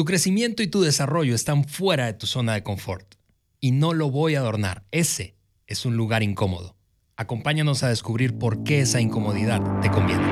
Tu crecimiento y tu desarrollo están fuera de tu zona de confort. Y no lo voy a adornar. Ese es un lugar incómodo. Acompáñanos a descubrir por qué esa incomodidad te conviene.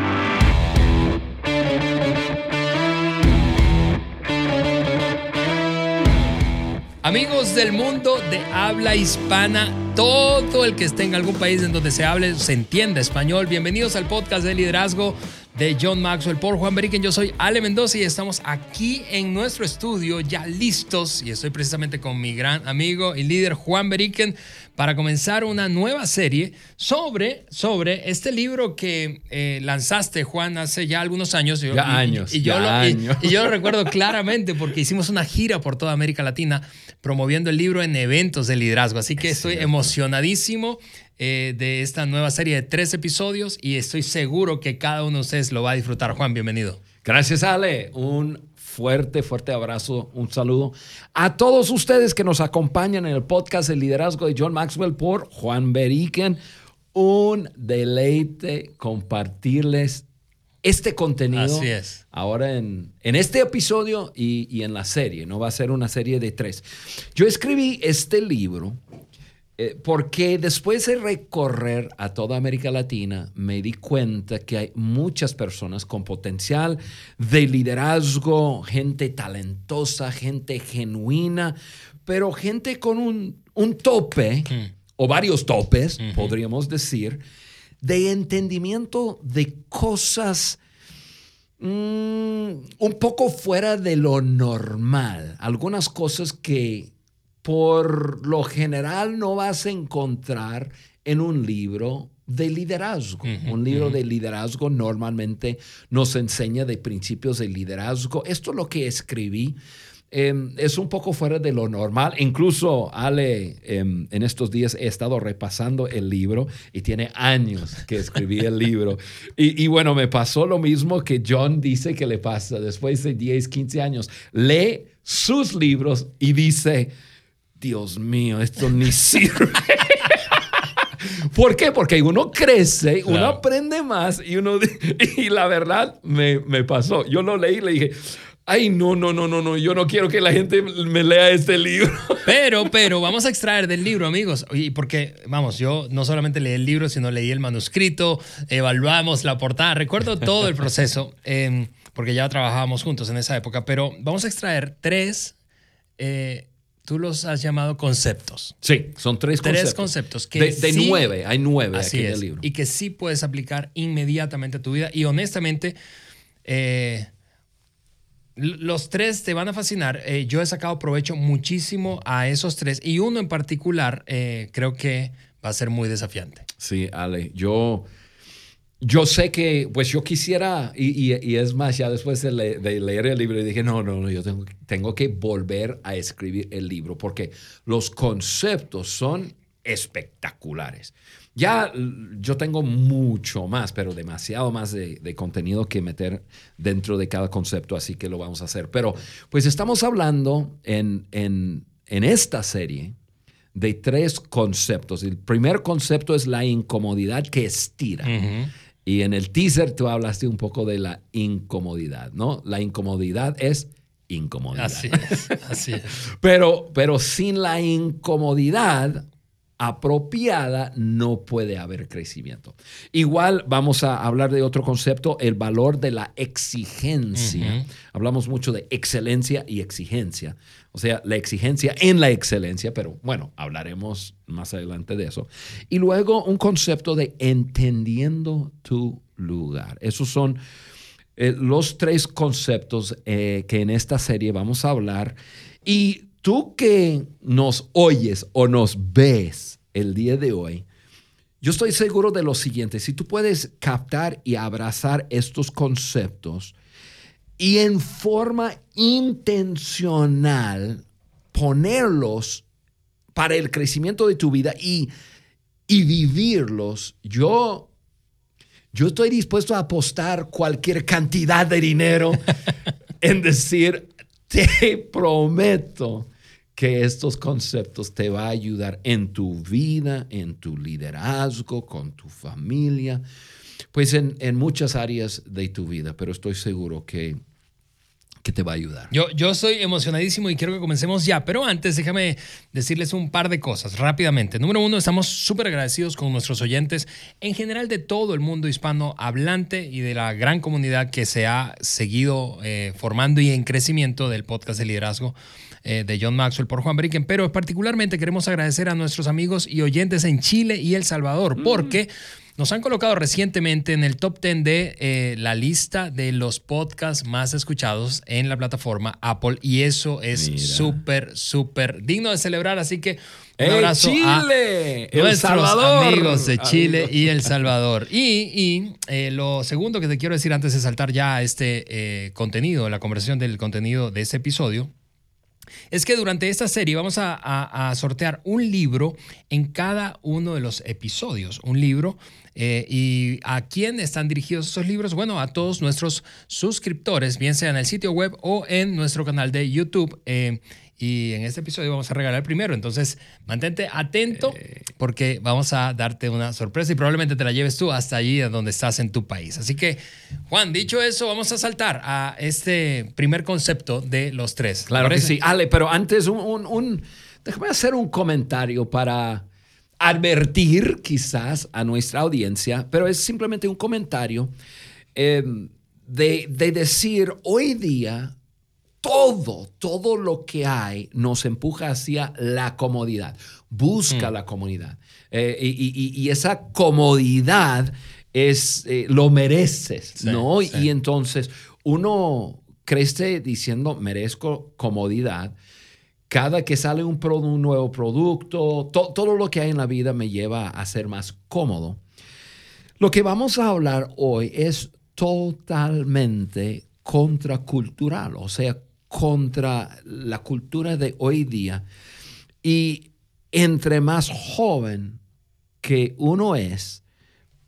Amigos del mundo de habla hispana, todo el que esté en algún país en donde se hable, se entienda español, bienvenidos al podcast de liderazgo de John Maxwell por Juan Beriken. Yo soy Ale Mendoza y estamos aquí en nuestro estudio ya listos y estoy precisamente con mi gran amigo y líder Juan Beriken para comenzar una nueva serie sobre, sobre este libro que eh, lanzaste, Juan, hace ya algunos años. ya años. Y, yo lo, Y, yo lo recuerdo claramente porque hicimos una gira por toda América Latina promoviendo el libro en eventos de liderazgo. Así que estoy emocionadísimo eh, de esta nueva serie de tres episodios y estoy seguro que cada uno de ustedes lo va a disfrutar. Juan, bienvenido. Gracias, Ale. Un fuerte, fuerte abrazo, un saludo a todos ustedes que nos acompañan en el podcast El Liderazgo de John Maxwell por Juan Beriken. Un deleite compartirles este contenido. Así es. Ahora en, en este episodio y, y, en la serie, ¿no? Va a ser una serie de tres. Yo escribí este libro eh, porque después de recorrer a toda América Latina, me di cuenta que hay muchas personas con potencial de liderazgo, gente talentosa, gente genuina, pero gente con un, tope, o varios topes, podríamos decir, de entendimiento de cosas mm, un poco fuera de lo normal, algunas cosas que por lo general no vas a encontrar en un libro de liderazgo. un libro de liderazgo normalmente nos enseña de principios de liderazgo. Esto es lo que escribí. Em, es un poco fuera de lo normal. Incluso Ale, em, en estos días he estado repasando el libro y tiene años que escribí el libro. Y, y, bueno, me pasó lo mismo que John dice que le pasa después de 10, 15 años. Lee sus libros y dice, Dios mío, esto ni sirve. ¿Por qué? Porque uno crece, uno aprende más y uno... Y la verdad me, me pasó. Yo lo leí y le dije, ay, no, no, no, no, no, yo no quiero que la gente me lea este libro. Pero, pero, vamos a extraer del libro, amigos. Y porque, vamos, yo no solamente leí el libro, sino leí el manuscrito, evaluamos la portada, recuerdo todo el proceso, em, porque ya trabajábamos juntos en esa época, pero vamos a extraer tres... Eh, Tú los has llamado conceptos. Sí, son tres conceptos. Tres conceptos. Que de, nueve, hay nueve aquí en el libro. Y que sí puedes aplicar inmediatamente a tu vida. Y honestamente, eh, los tres te van a fascinar. Eh, yo he sacado provecho muchísimo a esos tres. Y uno en particular eh, creo que va a ser muy desafiante. Sí, Ale, yo yo sé que, pues yo quisiera, y, es más, ya después de, leer el libro, dije, no, no, no, yo tengo, tengo, que volver a escribir el libro porque los conceptos son espectaculares. Ya yo tengo mucho más, pero demasiado más de, contenido que meter dentro de cada concepto, así que lo vamos a hacer. Pero pues estamos hablando en, en, en esta serie de tres conceptos. El primer concepto es la incomodidad que estira. Y en el teaser tú hablaste un poco de la incomodidad, ¿no? La incomodidad es incomodidad. Así es, así es. pero, pero sin la incomodidad apropiada no puede haber crecimiento. Igual vamos a hablar de otro concepto, el valor de la exigencia. Hablamos mucho de excelencia y exigencia. O sea, la exigencia en la excelencia, pero bueno, hablaremos más adelante de eso. Y luego un concepto de entendiendo tu lugar. Esos son eh, los tres conceptos eh, que en esta serie vamos a hablar. Y tú que nos oyes o nos ves el día de hoy, yo estoy seguro de lo siguiente, si tú puedes captar y abrazar estos conceptos, y en forma intencional ponerlos para el crecimiento de tu vida y, y vivirlos, yo, yo estoy dispuesto a apostar cualquier cantidad de dinero en decir, te prometo que estos conceptos te va a ayudar en tu vida, en tu liderazgo, con tu familia, pues en, en muchas áreas de tu vida, pero estoy seguro que que te va a ayudar. Yo, yo estoy emocionadísimo y quiero que comencemos ya, pero antes déjame decirles un par de cosas rápidamente. Número uno, estamos súper agradecidos con nuestros oyentes en general de todo el mundo hispano hablante y de la gran comunidad que se ha seguido eh, formando y en crecimiento del podcast de liderazgo eh, de John Maxwell por Juan Bricken, pero particularmente queremos agradecer a nuestros amigos y oyentes en Chile y El Salvador, porque... Nos han colocado recientemente en el top 10 de eh, la lista de los podcasts más escuchados en la plataforma Apple y eso es súper, súper digno de celebrar. Así que un abrazo Chile, a nuestros amigos de Chile y El Salvador. Y, eh, lo segundo que te quiero decir antes de saltar ya a este eh, contenido, la conversación del contenido de este episodio, es que durante esta serie vamos a, sortear un libro en cada uno de los episodios. Un libro. Eh, ¿Y a quién están dirigidos esos libros? Bueno, a todos nuestros suscriptores, bien sea en el sitio web o en nuestro canal de YouTube. Eh, y en este episodio vamos a regalar el primero. Entonces, mantente atento eh. porque vamos a darte una sorpresa y probablemente te la lleves tú hasta allí donde estás en tu país. Así que, Juan, dicho eso, vamos a saltar a este primer concepto de los tres. Claro que sí. Ale, pero antes, un, déjame hacer un comentario para advertir quizás a nuestra audiencia, pero es simplemente un comentario eh, de, de decir hoy día todo, todo lo que hay nos empuja hacia la comodidad. Busca mm. la comodidad. Eh, y, esa comodidad es, eh, lo mereces, ¿no? Y entonces uno crece diciendo, merezco comodidad. Cada que sale un, un nuevo producto, todo lo que hay en la vida me lleva a ser más cómodo. Lo que vamos a hablar hoy es totalmente contracultural, o sea, contra la cultura de hoy día. Y entre más joven que uno es,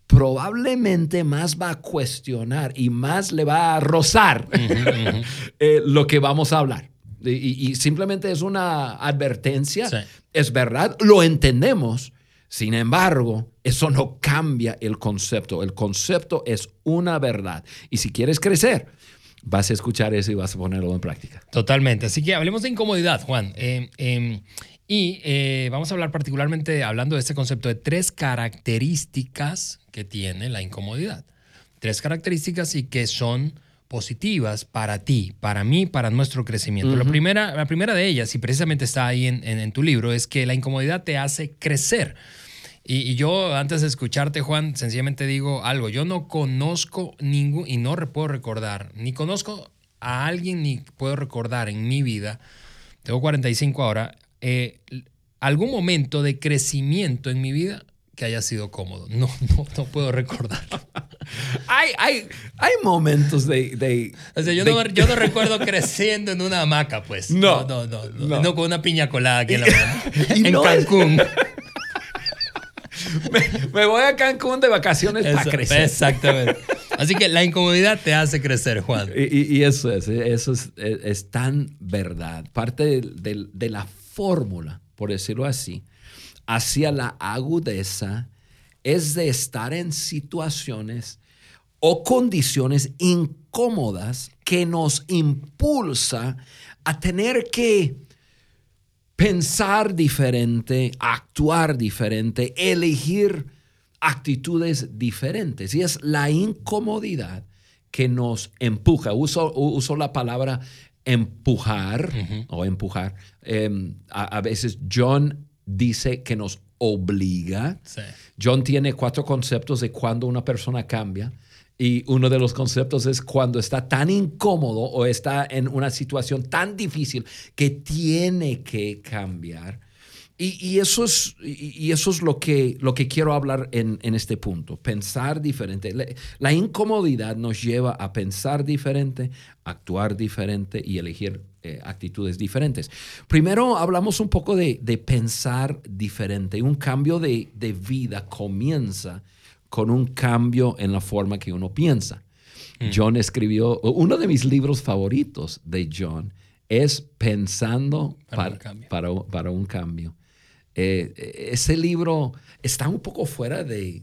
probablemente más va a cuestionar y más le va a rozar eh, lo que vamos a hablar. Y, simplemente es una advertencia. Es verdad, lo entendemos. Sin embargo, eso no cambia el concepto. El concepto es una verdad. Y si quieres crecer, vas a escuchar eso y vas a ponerlo en práctica. Totalmente. Así que hablemos de incomodidad, Juan. Eh, em, y eh, vamos a hablar particularmente, hablando de este concepto, de tres características que tiene la incomodidad. Tres características y que son positivas para ti, para mí, para nuestro crecimiento. la, primera, la primera de ellas, y precisamente está ahí en tu libro, es que la incomodidad te hace crecer. Y, yo, antes de escucharte, Juan, sencillamente digo algo. Yo no conozco ningún, y no puedo recordar, ni conozco a alguien, ni puedo recordar en mi vida, tengo 45 ahora, eh, algún momento de crecimiento en mi vida que haya sido cómodo. No, no, no puedo recordar. hay, hay, hay momentos de... o sea, yo, no, yo, no, recuerdo creciendo en una hamaca, pues. No. No, no, no. No, con una piña colada aquí en la mano. en Cancún. me, voy a Cancún de vacaciones para crecer. Exactamente. Así que la incomodidad te hace crecer, Juan. Y, eso es, eso es, tan verdad. Parte de, la fórmula, por decirlo así, hacia la agudeza es de estar en situaciones o condiciones incómodas que nos impulsa a tener que pensar diferente, actuar diferente, elegir actitudes diferentes. Y es la incomodidad que nos empuja. Uso, uso la palabra empujar o empujar. Em, a, veces John dice que nos obliga. John tiene cuatro conceptos de cuando una persona cambia. Y uno de los conceptos es cuando está tan incómodo o está en una situación tan difícil que tiene que cambiar. Y, eso, es, y eso es lo que, lo que quiero hablar en, este punto, pensar diferente. La, incomodidad nos lleva a pensar diferente, actuar diferente y elegir eh, actitudes diferentes. Primero hablamos un poco de, pensar diferente. Un cambio de, de vida comienza con un cambio en la forma que uno piensa. Mm. John escribió, uno de mis libros favoritos de John es Pensando para, para, un, cambio. Eh, ese libro está un poco fuera de,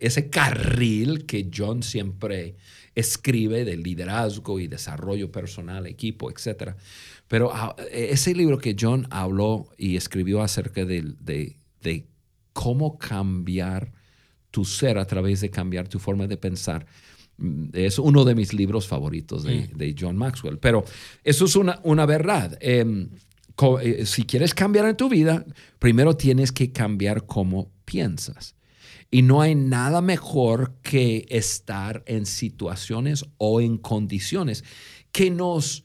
ese carril que John siempre escribe de liderazgo y desarrollo personal, equipo, etc. Pero ah, ese libro que John habló y escribió acerca de, de cómo cambiar tu ser a través de cambiar tu forma de pensar, mm, es uno de mis libros favoritos de, mm. John Maxwell. Pero eso es una, una verdad. Em, eh, si quieres cambiar en tu vida, primero tienes que cambiar cómo piensas. Y no hay nada mejor que estar en situaciones o en condiciones que nos,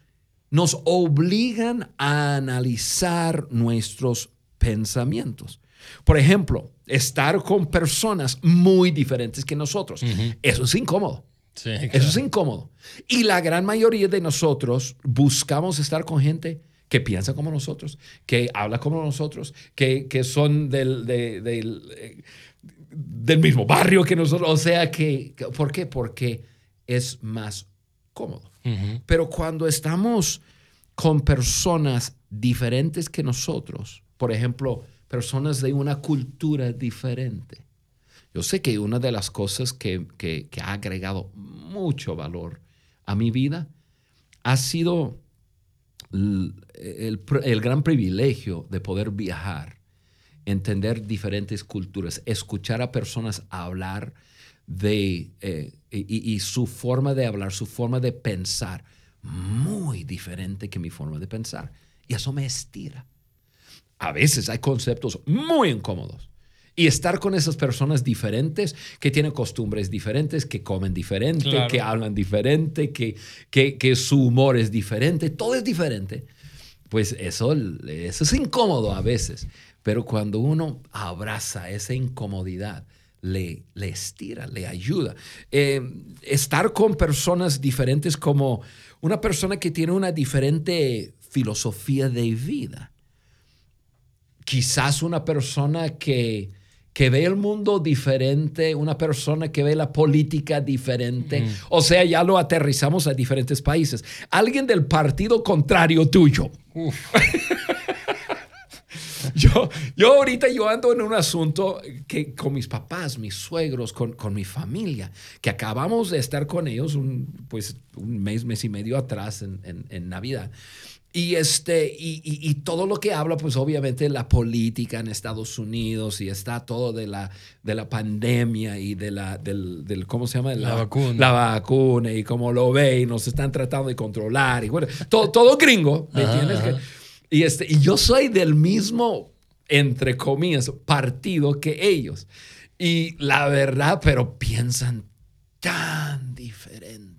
nos obligan a analizar nuestros pensamientos. Por ejemplo, estar con personas muy diferentes que nosotros. Eso es incómodo. Eso es incómodo. Y la gran mayoría de nosotros buscamos estar con gente que piensa como nosotros, que habla como nosotros, que, son del, del, mismo barrio que nosotros. O sea, que, ¿por qué? Porque es más cómodo. Pero cuando estamos con personas diferentes que nosotros, por ejemplo, personas de una cultura diferente. Yo sé que una de las cosas que, ha agregado mucho valor a mi vida ha sido el, gran privilegio de poder viajar, entender diferentes culturas, escuchar a personas hablar de, eh, y, su forma de hablar, su forma de pensar, muy diferente que mi forma de pensar. Y eso me estira a veces hay conceptos muy incómodos. Y estar con esas personas diferentes, que tienen costumbres diferentes, que comen diferente, que hablan diferente, que, que, su humor es diferente, todo es diferente, pues eso, eso es incómodo a veces. Pero cuando uno abraza esa incomodidad, le, le estira, le ayuda. Eh, estar con personas diferentes como una persona que tiene una diferente filosofía de vida quizás una persona que, que ve el mundo diferente, una persona que ve la política diferente. O sea, ya lo aterrizamos a diferentes países. Alguien del partido contrario tuyo. yo, yo ahorita yo ando en un asunto que con mis papás, mis suegros, con, con mi familia, que acabamos de estar con ellos un, pues, un mes, mes y medio atrás en, en, en Navidad. Y, este, y, todo lo que habla, pues obviamente la política en Estados Unidos y está todo de la, de la pandemia y de la, del, ¿cómo se llama? La, vacuna. La vacuna y cómo lo ve y nos están tratando de controlar. Y bueno, todo, todo gringo, ¿me entiendes? y, este, y yo soy del mismo, entre comillas, partido que ellos. Y la verdad, pero piensan tan diferente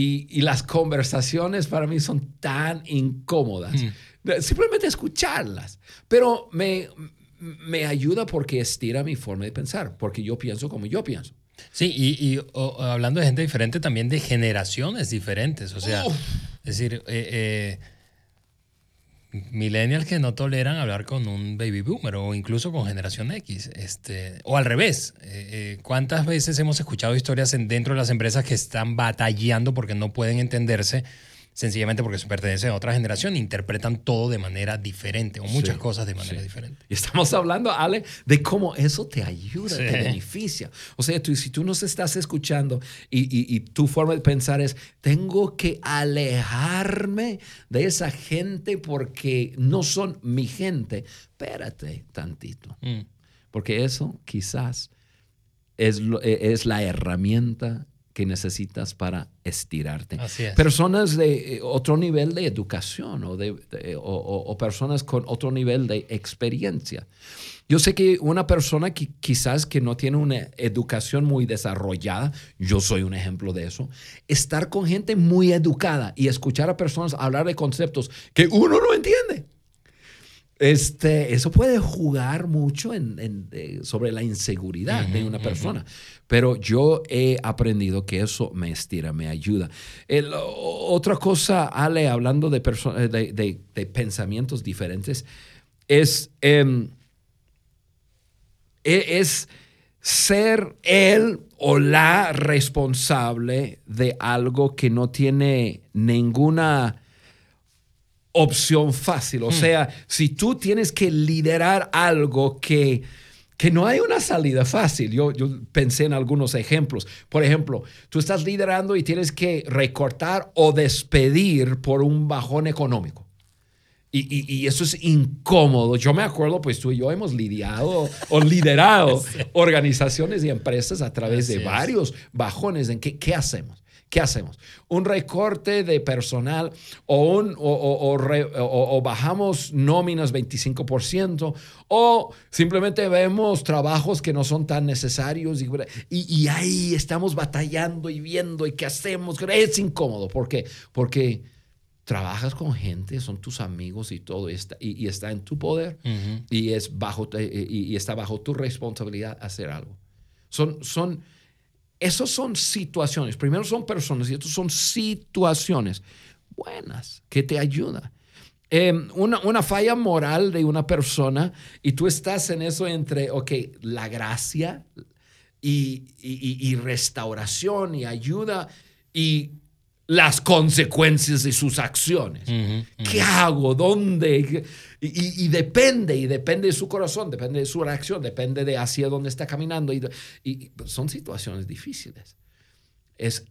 y, las conversaciones para mí son tan incómodas. Mm. Simplemente escucharlas. Pero me, me ayuda porque estira mi forma de pensar, porque yo pienso como yo pienso. Sí, y, hablando de gente diferente, también de generaciones diferentes. O sea, es decir, eh, eh millennials que no toleran hablar con un baby boomer o incluso con generación X. Este, o al revés. Eh, eh, ¿Cuántas veces hemos escuchado historias dentro de las empresas que están batallando porque no pueden entenderse sencillamente porque pertenecen a otra generación, interpretan todo de manera diferente o muchas cosas de manera diferente. Y estamos hablando, Ale, de cómo eso te ayuda, te beneficia. O sea, tú, si tú nos estás escuchando y, y, tu forma de pensar es, tengo que alejarme de esa gente porque no son mi gente, espérate tantito. Mm. Porque eso quizás es, es la herramienta que necesitas para estirarte. Personas de eh, otro nivel de educación o, de, o, personas con otro nivel de experiencia. Yo sé que una persona que quizás que no tiene una educación muy desarrollada, yo soy un ejemplo de eso, estar con gente muy educada y escuchar a personas hablar de conceptos que uno no entiende este, eso puede jugar mucho en, sobre la inseguridad de una persona. Pero yo he aprendido que eso me estira, me ayuda. otra cosa, Ale, hablando de, de, de, pensamientos diferentes, es, em, e, es ser él o la responsable de algo que no tiene ninguna opción fácil. O hmm. sea, si tú tienes que liderar algo que, que no hay una salida fácil. Yo, yo pensé en algunos ejemplos. Por ejemplo, tú estás liderando y tienes que recortar o despedir por un bajón económico. Y, y, eso es incómodo. Yo me acuerdo, pues tú y yo hemos lidiado o liderado organizaciones y empresas a través de varios bajones en qué hacemos. ¿Qué hacemos? ¿Un recorte de personal o, un, o, bajamos nóminas 25% o simplemente vemos trabajos que no son tan necesarios y, y, ahí estamos batallando y viendo y qué hacemos? Es incómodo. ¿Por qué? Porque trabajas con gente, son tus amigos y todo está, y, está en tu poder y, es bajo, y, está bajo tu responsabilidad hacer algo. Son, son, esos son situaciones. Primero son personas y estos son situaciones buenas que te ayudan. Em, una, una, falla moral de una persona y tú estás en eso entre, ok, la gracia y, y, y restauración y ayuda y las consecuencias de sus acciones. ¿Qué hago? ¿Dónde? Y, depende, y depende de su corazón, depende de su reacción, depende de hacia dónde está caminando. Y, son situaciones difíciles. Es,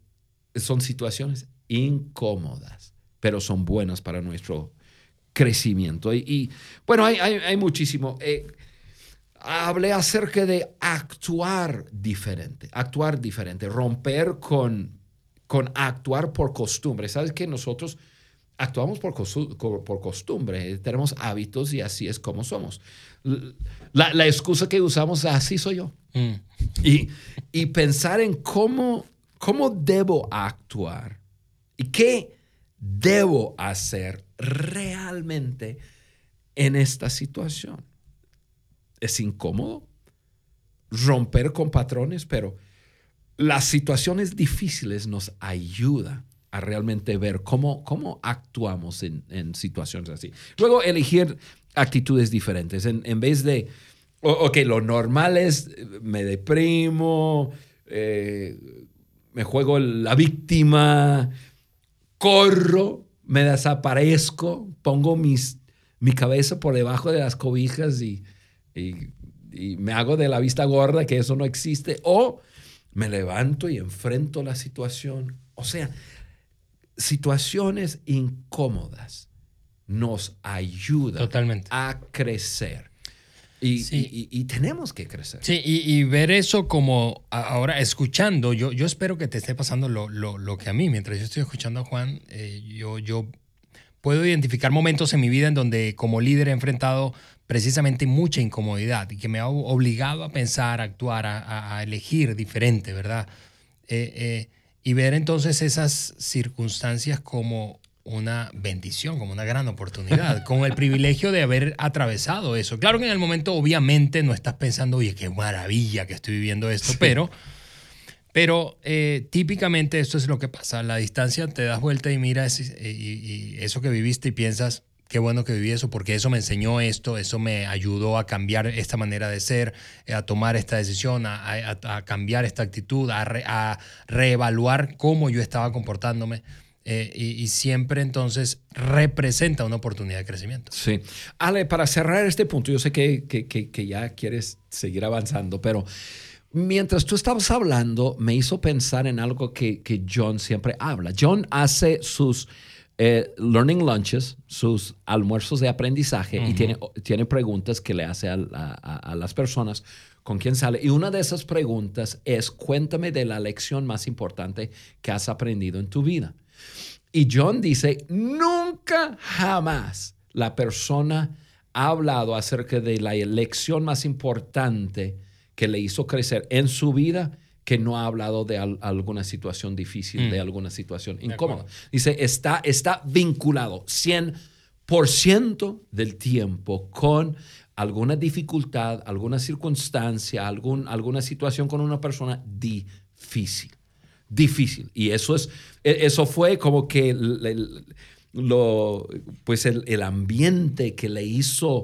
son situaciones incómodas, pero son buenas para nuestro crecimiento. Y, bueno, hay, hay, muchísimo. Eh, hablé acerca de actuar diferente, actuar diferente, romper con con actuar por costumbre. ¿Sabes que nosotros actuamos por, por costumbre? Tenemos hábitos y así es como somos. La, la excusa que usamos, así soy yo. Mm. Y, y, pensar en cómo, cómo debo actuar y qué debo hacer realmente en esta situación. Es incómodo romper con patrones, pero las situaciones difíciles nos ayudan a realmente ver cómo, cómo actuamos en, situaciones así. Luego, elegir actitudes diferentes. En, vez de, ok, lo normal es, me deprimo, eh, me juego la víctima, corro, me desaparezco, pongo mis, mi cabeza por debajo de las cobijas y, y me hago de la vista gorda que eso no existe. O me levanto y enfrento la situación. O sea, situaciones incómodas nos ayudan a crecer. Y, tenemos que crecer. Sí, y, ver eso como ahora escuchando, yo, yo espero que te esté pasando lo, lo, que a mí, mientras yo estoy escuchando a Juan, eh, yo, yo puedo identificar momentos en mi vida en donde como líder he enfrentado precisamente mucha incomodidad y que me ha obligado a pensar, a actuar, a, elegir diferente, ¿verdad? Eh, eh, y ver entonces esas circunstancias como una bendición, como una gran oportunidad, con el privilegio de haber atravesado eso. Claro que en el momento obviamente no estás pensando, oye, qué maravilla que estoy viviendo esto, pero, pero eh, típicamente esto es lo que pasa. A la distancia te das vuelta y miras y eso que viviste y piensas, qué bueno que viví eso, porque eso me enseñó esto, eso me ayudó a cambiar esta manera de ser, eh, a tomar esta decisión, a, cambiar esta actitud, a, reevaluar cómo yo estaba comportándome. Eh, y, siempre entonces representa una oportunidad de crecimiento. Sí. Ale, para cerrar este punto, yo sé que, que ya quieres seguir avanzando, pero mientras tú estabas hablando, me hizo pensar en algo que, John siempre habla. John hace sus eh, learning lunches, sus almuerzos de aprendizaje, y tiene, tiene preguntas que le hace a, las personas con quien sale. Y una de esas preguntas es, cuéntame de la lección más importante que has aprendido en tu vida. Y John dice, nunca jamás la persona ha hablado acerca de la lección más importante que le hizo crecer en su vida que no ha hablado de alguna situación difícil, de mm. alguna situación incómoda. Dice, está, está vinculado 100% del tiempo con alguna dificultad, alguna circunstancia, algún, alguna situación con una persona difícil. Difícil. Y eso, es, e, eso fue como que lo, pues el, ambiente que le hizo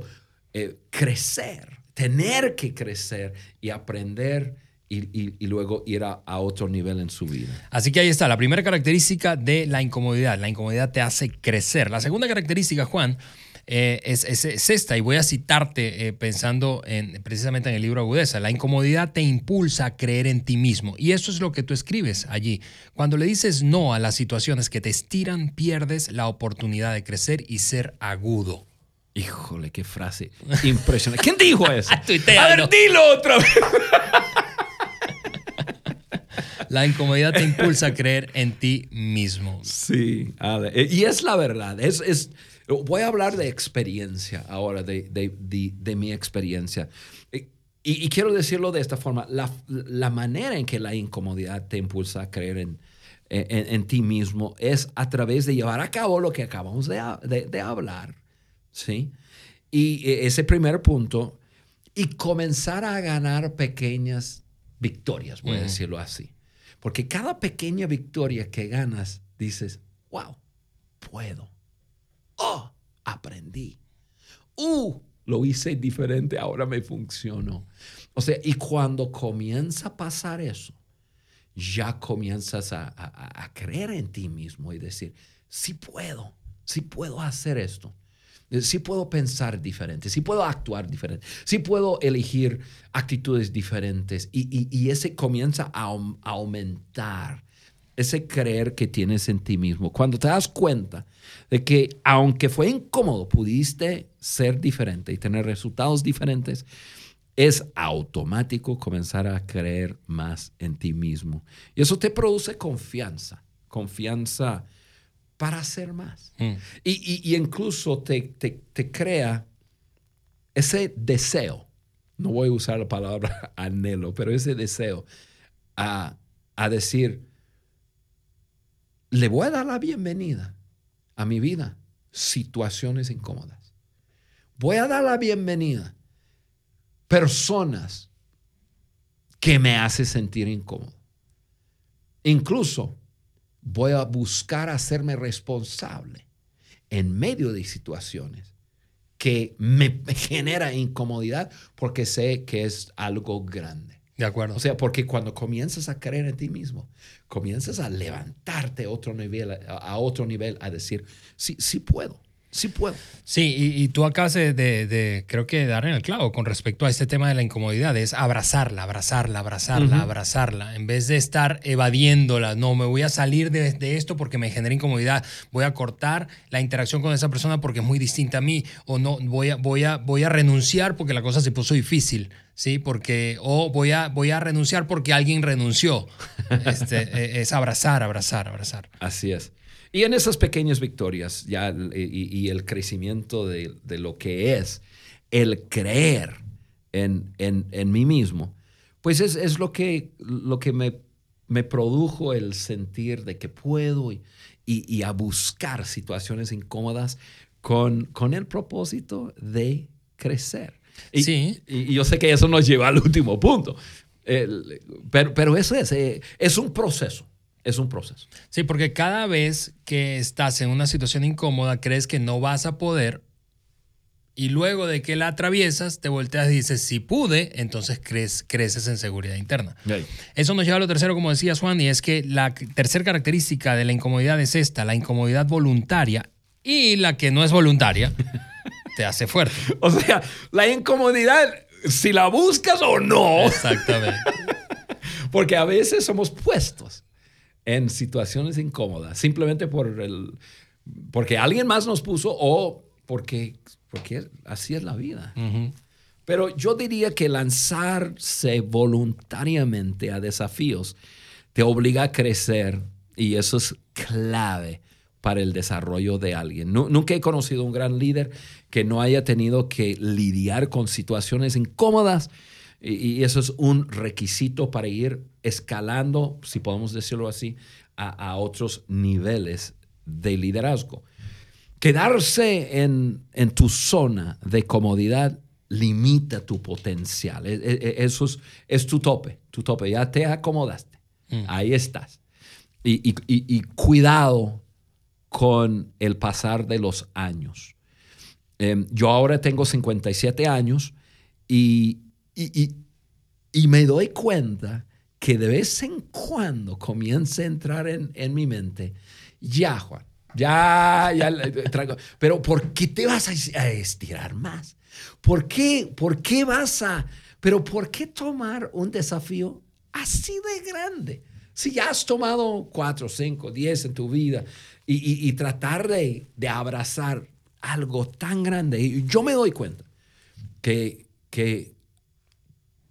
eh, crecer, tener que crecer y aprender y, luego ir a, otro nivel en su vida. Así que ahí está, la primera característica de la incomodidad. La incomodidad te hace crecer. La segunda característica, Juan, eh, es, esta, y voy a citarte eh, pensando en, precisamente en el libro Agudeza. La incomodidad te impulsa a creer en ti mismo. Y eso es lo que tú escribes allí. Cuando le dices no a las situaciones que te estiran, pierdes la oportunidad de crecer y ser agudo. Híjole, qué frase impresionante. ¿Quién dijo eso? a ver, dilo otra vez. La incomodidad te impulsa a creer en ti mismo. Sí, eh, y es la verdad. Es, es, voy a hablar de experiencia ahora, de, de, mi experiencia. Y, y, quiero decirlo de esta forma, la, la, manera en que la incomodidad te impulsa a creer en, en, en, ti mismo es a través de llevar a cabo lo que acabamos de, de hablar. ¿sí? Y e, ese primer punto, y comenzar a ganar pequeñas victorias, voy a decirlo así. Porque cada pequeña victoria que ganas, dices, wow, puedo. Oh, aprendí. Uh, lo hice diferente, ahora me funcionó. O sea, y cuando comienza a pasar eso, ya comienzas a, a creer en ti mismo y decir, sí puedo, sí puedo hacer esto. Eh, sí puedo pensar diferente, sí puedo actuar diferente, sí puedo elegir actitudes diferentes y, ese comienza a, aumentar ese creer que tienes en ti mismo. Cuando te das cuenta de que aunque fue incómodo, pudiste ser diferente y tener resultados diferentes, es automático comenzar a creer más en ti mismo. Y eso te produce confianza, confianza para hacer más. Mm. Y, incluso te, te, crea ese deseo, no voy a usar la palabra anhelo, pero ese deseo a, a decir, le voy a dar la bienvenida a mi vida, situaciones incómodas. Voy a dar la bienvenida personas que me hacen sentir incómodo. Incluso voy a buscar hacerme responsable en medio de situaciones que me genera incomodidad porque sé que es algo grande. De acuerdo. O sea, porque cuando comienzas a creer en ti mismo, comienzas a levantarte a otro nivel, a otro nivel, a decir, sí, sí puedo sí puedo. Sí, y, tú acabas de, creo que, dar en el clavo con respecto a este tema de la incomodidad, es abrazarla, abrazarla, abrazarla, abrazarla, en vez de estar evadiéndola, no, me voy a salir de, esto porque me genera incomodidad, voy a cortar la interacción con esa persona porque es muy distinta a mí, o no, voy a, voy a, voy a renunciar porque la cosa se puso difícil. ¿sí? Porque, o voy a, voy a renunciar porque alguien renunció. Este, e, es abrazar, abrazar, abrazar. Así es. Y en esas pequeñas victorias ya, y, el crecimiento de, lo que es el creer en, mí mismo, pues es, lo que, lo que me, me, produjo el sentir de que puedo y, a buscar situaciones incómodas con, con el propósito de crecer. Y, sí. y, yo sé que eso nos lleva al último punto, pero, pero eso es, eh, es un proceso. Es un proceso. Sí, porque cada vez que estás en una situación incómoda, crees que no vas a poder y luego de que la atraviesas, te volteas y dices, si pude, entonces crees, creces en seguridad interna. Eso nos lleva a lo tercero, como decías Juan, y es que la tercera característica de la incomodidad es esta, la incomodidad voluntaria y la que no es voluntaria te hace fuerte. O sea, la incomodidad, si la buscas o no. Exactamente. Porque a veces somos puestos en situaciones incómodas, simplemente por el, porque alguien más nos puso o porque, porque así es la vida. Pero yo diría que lanzarse voluntariamente a desafíos te obliga a crecer y eso es clave para el desarrollo de alguien. nunca he conocido un gran líder que no haya tenido que lidiar con situaciones incómodas y, eso es un requisito para ir escalando, si podemos decirlo así, a, otros niveles de liderazgo. Quedarse en, tu zona de comodidad limita tu potencial. E, e, e, eso es, tu tope, tu tope. Ya te acomodaste. Mm. Ahí estás. Y, cuidado con el pasar de los años. Em, yo ahora tengo 57 años y, y, y, me doy cuenta que de vez en cuando comienza a entrar en, mi mente, ya Juan, Ya, ya. Traigo. Pero ¿por qué te vas a estirar más? ¿Por qué? ¿Por qué vas a... Pero ¿por qué tomar un desafío así de grande? Si ya has tomado cuatro, cinco, diez en tu vida y, tratar de, abrazar algo tan grande, y yo me doy cuenta que, que,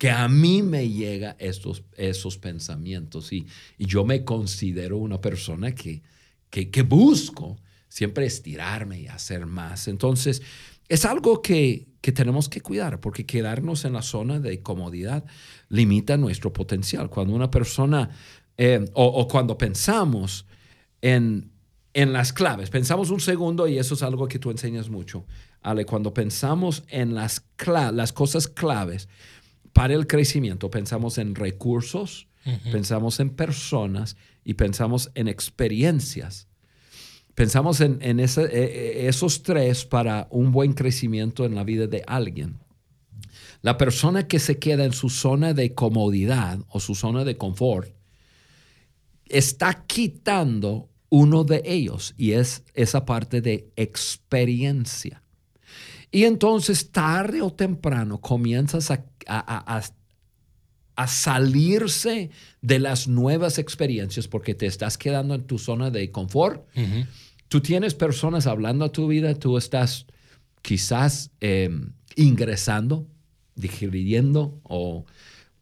que a mí me llega esos pensamientos y, yo me considero una persona que, que, que busco siempre estirarme y hacer más. Entonces, es algo que, que tenemos que cuidar, porque quedarnos en la zona de comodidad limita nuestro potencial. Cuando una persona, eh, o, cuando pensamos en, en las claves, pensamos un segundo, y eso es algo que tú enseñas mucho, Ale, cuando pensamos en las, las cosas claves para el crecimiento, pensamos en recursos, pensamos en personas y pensamos en experiencias Pensamos en, e, e, esos tres para un buen crecimiento en la vida de alguien. La persona que se queda en su zona de comodidad o su zona de confort está quitando uno de ellos y es esa parte de experiencia. Y entonces tarde o temprano comienzas a, a, salirse de las nuevas experiencias porque te estás quedando en tu zona de confort. Tú tienes personas hablando a tu vida, tú estás quizás em, ingresando, digiriendo o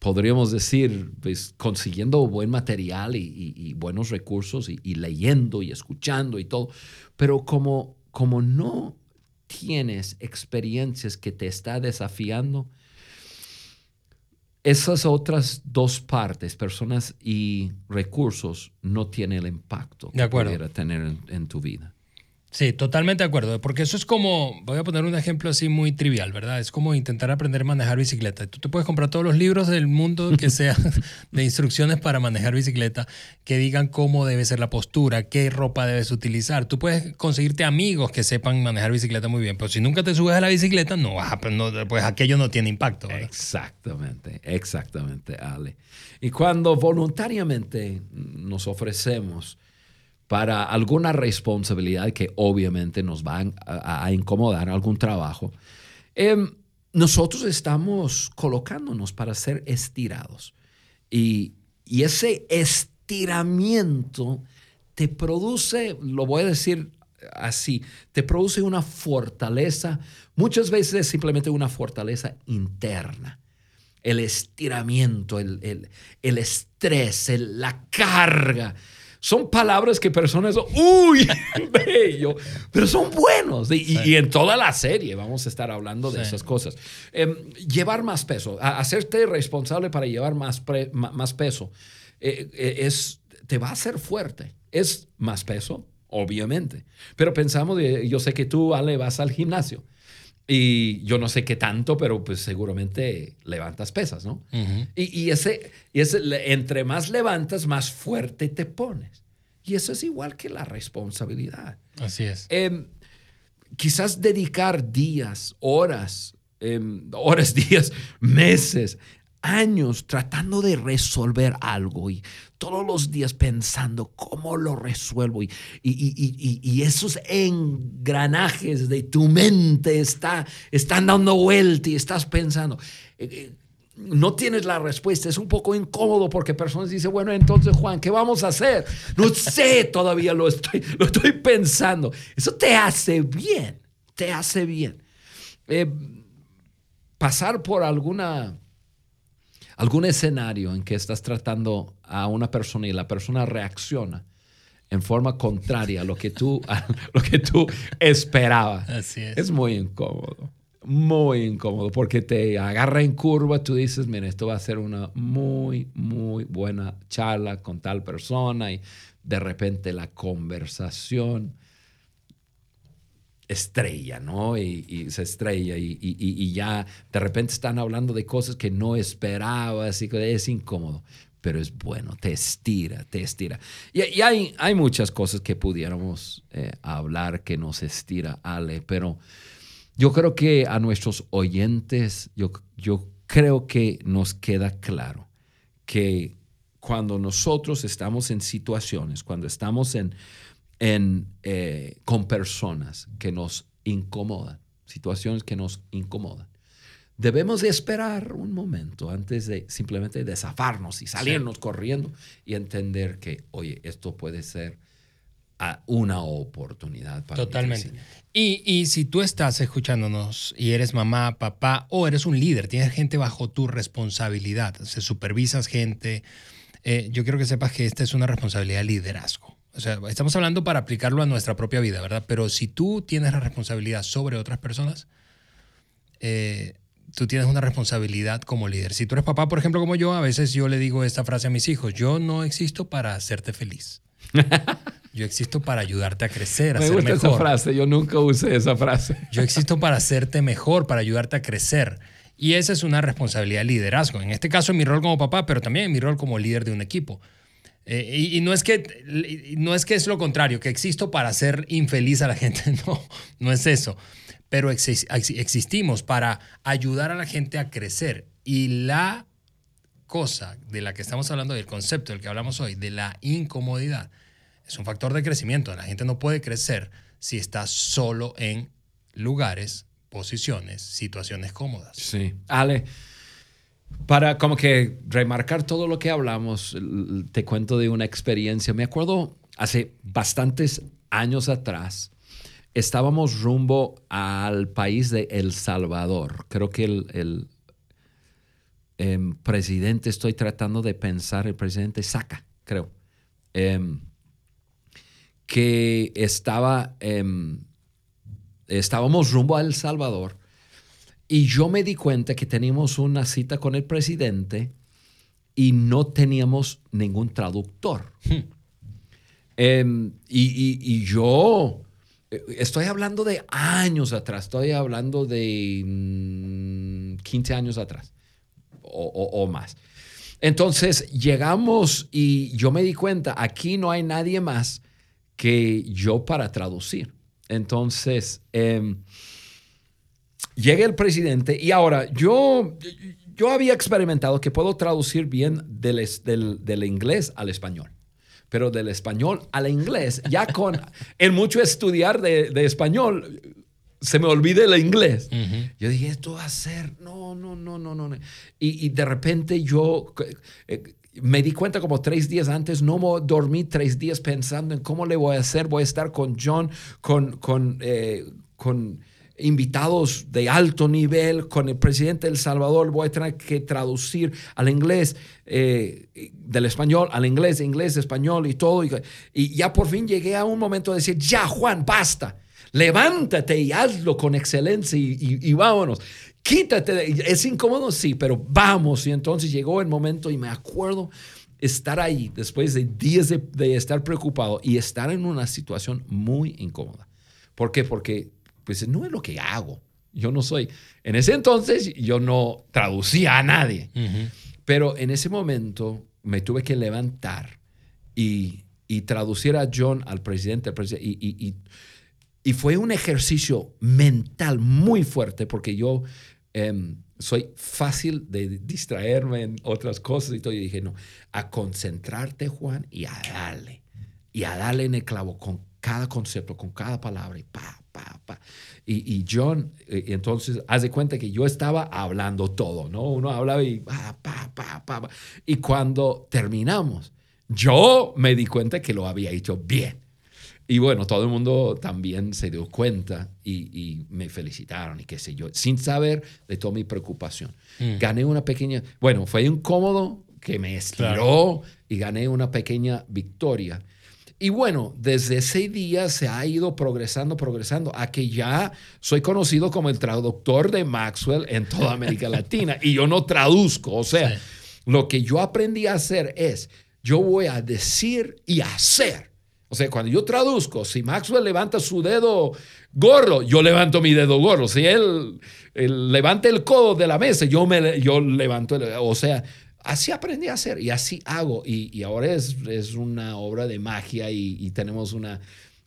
podríamos decir, pues, consiguiendo buen material y, buenos recursos y, leyendo y escuchando y todo. Pero como, como no tienes experiencias que te está desafiando, esas otras dos partes, personas y recursos, no tienen el impacto que pudiera tener en, tu vida. Sí, totalmente de acuerdo, porque eso es como, voy a poner un ejemplo así muy trivial, ¿verdad? Es como intentar aprender a manejar bicicleta. Tú te puedes comprar todos los libros del mundo que sean de instrucciones para manejar bicicleta, que digan cómo debe ser la postura, qué ropa debes utilizar. Tú puedes conseguirte amigos que sepan manejar bicicleta muy bien, pero si nunca te subes a la bicicleta, no, pues, no, pues aquello no tiene impacto. Exactamente, exactamente, Ale. Y cuando voluntariamente nos ofrecemos, para alguna responsabilidad que obviamente nos va a, incomodar, algún trabajo, em, nosotros estamos colocándonos para ser estirados. Y, y ese estiramiento te produce, lo voy a decir así, te produce una fortaleza, muchas veces es simplemente una fortaleza interna. El estiramiento, el, el, el estrés, la carga son palabras que personas, uy, bello, pero son buenos. Y, en toda la serie vamos a estar hablando de esas cosas. Em, llevar más peso, hacerte responsable para llevar más, más peso, eh, eh, es, te va a hacer fuerte. Es más peso, obviamente. Pero pensamos, yo sé que tú, Ale, vas al gimnasio. Y yo no sé qué tanto, pero pues seguramente levantas pesas, ¿no? y, ese, y ese, entre más levantas, más fuerte te pones. Y eso es igual que la responsabilidad. Así es. Em, quizás dedicar días, horas, em, horas, días, meses, años tratando de resolver algo y todos los días pensando cómo lo resuelvo y, y, esos engranajes de tu mente está, están dando vuelta y estás pensando. Eh, eh, no tienes la respuesta, es un poco incómodo porque personas dicen, bueno, entonces Juan, ¿qué vamos a hacer? No sé, todavía lo estoy, lo estoy pensando. Eso te hace bien, te hace bien. Eh, pasar por alguna algún escenario en que estás tratando a una persona y la persona reacciona en forma contraria a lo que tú, lo que tú esperabas. Así es. Es muy incómodo, muy incómodo, porque te agarra en curva, tú dices, mira, esto va a ser una muy, muy buena charla con tal persona y de repente la conversación estrella, ¿no? Y, se estrella y, ya de repente están hablando de cosas que no esperabas y es incómodo, pero es bueno, te estira, te estira. Y, hay, hay muchas cosas que pudiéramos eh, hablar que nos estira, Ale, pero yo creo que a nuestros oyentes, yo, yo creo que nos queda claro que cuando nosotros estamos en situaciones, cuando estamos en en, eh, con personas que nos incomodan, situaciones que nos incomodan. Debemos de esperar un momento antes de simplemente desafarnos y salirnos corriendo y entender que, oye, esto puede ser una oportunidad para Totalmente. Y, y, si tú estás escuchándonos y eres mamá, papá o eres un líder, tienes gente bajo tu responsabilidad, se supervisas gente, eh, yo quiero que sepas que esta es una responsabilidad de liderazgo. O sea, estamos hablando para aplicarlo a nuestra propia vida, ¿verdad? Pero si tú tienes la responsabilidad sobre otras personas, eh, tú tienes una responsabilidad como líder. Si tú eres papá, por ejemplo, como yo, a veces yo le digo esta frase a mis hijos, yo no existo para hacerte feliz. Yo existo para ayudarte a crecer, a Me ser gusta mejor. esa frase, yo nunca usé esa frase. Yo existo para hacerte mejor, para ayudarte a crecer. Y esa es una responsabilidad de liderazgo. En este caso, en mi rol como papá, pero también en mi rol como líder de un equipo. Eh, y, y, no, es que, no es que es lo contrario, que existo para hacer infeliz a la gente. No, no es eso. Pero existimos para ayudar a la gente a crecer. Y la cosa de la que estamos hablando, del concepto del que hablamos hoy, de la incomodidad, es un factor de crecimiento. La gente no puede crecer si está solo en lugares, posiciones, situaciones cómodas. Sí. Ale, para como que remarcar todo lo que hablamos, te cuento de una experiencia. Me acuerdo hace bastantes años atrás, estábamos rumbo al país de El Salvador. Creo que el, eh, presidente, estoy tratando de pensar, el presidente Saca, creo, eh, que estaba, eh, estábamos rumbo a El Salvador y yo me di cuenta que teníamos una cita con el presidente y no teníamos ningún traductor. Hmm. y, y, y yo estoy hablando de años atrás, estoy hablando de mmm, 15 años atrás o, o, o, más. Entonces llegamos y yo me di cuenta, aquí no hay nadie más que yo para traducir. Entonces, eh, llega el presidente y ahora yo, yo había experimentado que puedo traducir bien del, del, del inglés al español pero del español al inglés, ya con el mucho estudiar de, de español, se me olvida el inglés. Uh -huh. Yo dije, esto va a ser, no, no, no, no, no. Y, y de repente yo eh, me di cuenta como tres días antes, no dormí tres días pensando en cómo le voy a hacer. Voy a estar con John, con, con, eh, con invitados de alto nivel, con el presidente de El Salvador, voy a tener que traducir al inglés, eh, del español al inglés, inglés, español y todo. Y, y, ya por fin llegué a un momento de decir, ya Juan, basta, levántate y hazlo con excelencia y, y, y vámonos. Quítate, es incómodo, sí, pero vamos. Y entonces llegó el momento y me acuerdo estar ahí después de días de, de estar preocupado y estar en una situación muy incómoda. ¿Por qué? Porque pues no es lo que hago. Yo no soy, en ese entonces yo no traducía a nadie, uh -huh. pero en ese momento me tuve que levantar y, y traducir a John al presidente, al presidente y, y, y, fue un ejercicio mental muy fuerte porque yo eh, soy fácil de distraerme en otras cosas y todo. Y dije, no, a concentrarte, Juan, y a darle, y a darle en el clavo con cada concepto, con cada palabra, y pa, pa, pa. Y, y John, eh, entonces, haz de cuenta que yo estaba hablando todo, ¿no? Uno hablaba y pa, pa, pa, pa, pa. Y cuando terminamos, yo me di cuenta que lo había hecho bien. Y bueno, todo el mundo también se dio cuenta y, y, me felicitaron y qué sé yo, sin saber de toda mi preocupación. Mm. Gané una pequeña, bueno, fue incómodo que me estiró claro. y gané una pequeña victoria. Y bueno, desde ese día se ha ido progresando, progresando, a que ya soy conocido como el traductor de Maxwell en toda América Latina. Y yo no traduzco, o sea, sí. lo que yo aprendí a hacer es, yo voy a decir y hacer. O sea, cuando yo traduzco, si Maxwell levanta su dedo gordo, yo levanto mi dedo gordo. Si él, él levanta el codo de la mesa, yo, me, yo levanto el... O sea, así aprendí a hacer y así hago. Y, y ahora es, es, una obra de magia y, y tenemos una...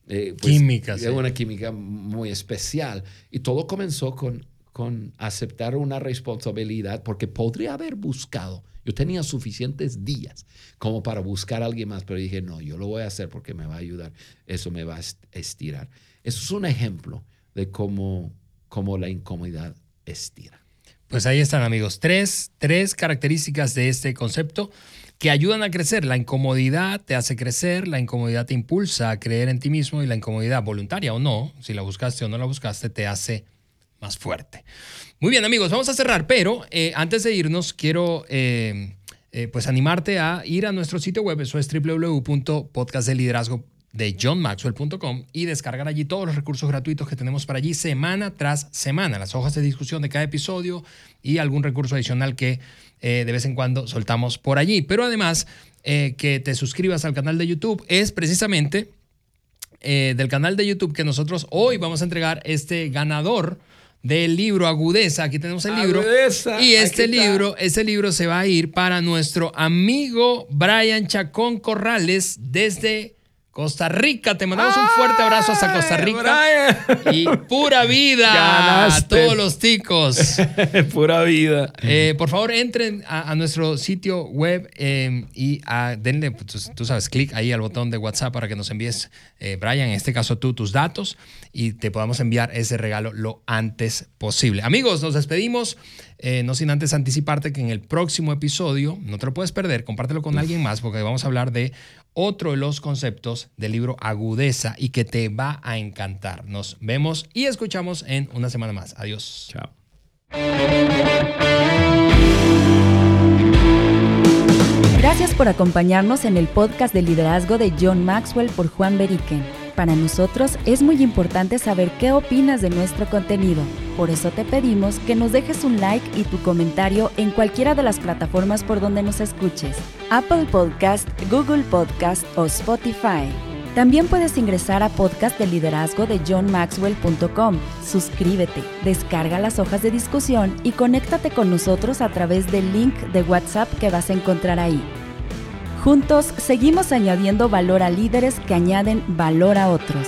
Eh, pues, química. Sí. Una química muy especial. Y todo comenzó con, con aceptar una responsabilidad porque podría haber buscado. Yo tenía suficientes días como para buscar a alguien más, pero dije, no, yo lo voy a hacer porque me va a ayudar. Eso me va a estirar. Eso es un ejemplo de cómo, cómo la incomodidad estira. Pues ahí están amigos, tres, tres características de este concepto que ayudan a crecer. La incomodidad te hace crecer, la incomodidad te impulsa a creer en ti mismo y la incomodidad, voluntaria o no, si la buscaste o no la buscaste, te hace más fuerte. Muy bien amigos, vamos a cerrar, pero eh, antes de irnos quiero eh, eh, pues animarte a ir a nuestro sitio web, eso es www.podcastdeliderazgo de johnmaxwell.com y descargar allí todos los recursos gratuitos que tenemos para allí semana tras semana, las hojas de discusión de cada episodio y algún recurso adicional que de vez en cuando soltamos por allí. Pero además, que te suscribas al canal de YouTube es precisamente del canal de YouTube que nosotros hoy vamos a entregar este ganador del libro Agudeza. Aquí tenemos el libro. y este libro, este libro se va a ir para nuestro amigo Brian Chacón Corrales desde Costa Rica, te mandamos un fuerte abrazo hasta Costa Rica. Y pura vida a todos los ticos. pura vida. Eh, por favor, entren a, nuestro sitio web eh, y denle, pues, tú, sabes, clic ahí al botón de WhatsApp para que nos envíes, eh, Brian, en este caso tú, tus datos y te podamos enviar ese regalo lo antes posible. Amigos, nos despedimos. No sin antes anticiparte que en el próximo episodio, no te lo puedes perder, compártelo con alguien más porque vamos a hablar de otro de los conceptos del libro Agudeza y que te va a encantar. Nos vemos y escuchamos en una semana más. Adiós. Chao. Gracias por acompañarnos en el podcast de liderazgo de John Maxwell por Juan Beriken. Para nosotros es muy importante saber qué opinas de nuestro contenido. Por eso te pedimos que nos dejes un like y tu comentario en cualquiera de las plataformas por donde nos escuches. Apple Podcast, Google Podcast o Spotify. También puedes ingresar a podcast de liderazgo de johnmaxwell.com. Suscríbete, descarga las hojas de discusión y conéctate con nosotros a través del link de WhatsApp que vas a encontrar ahí. Juntos seguimos añadiendo valor a líderes que añaden valor a otros.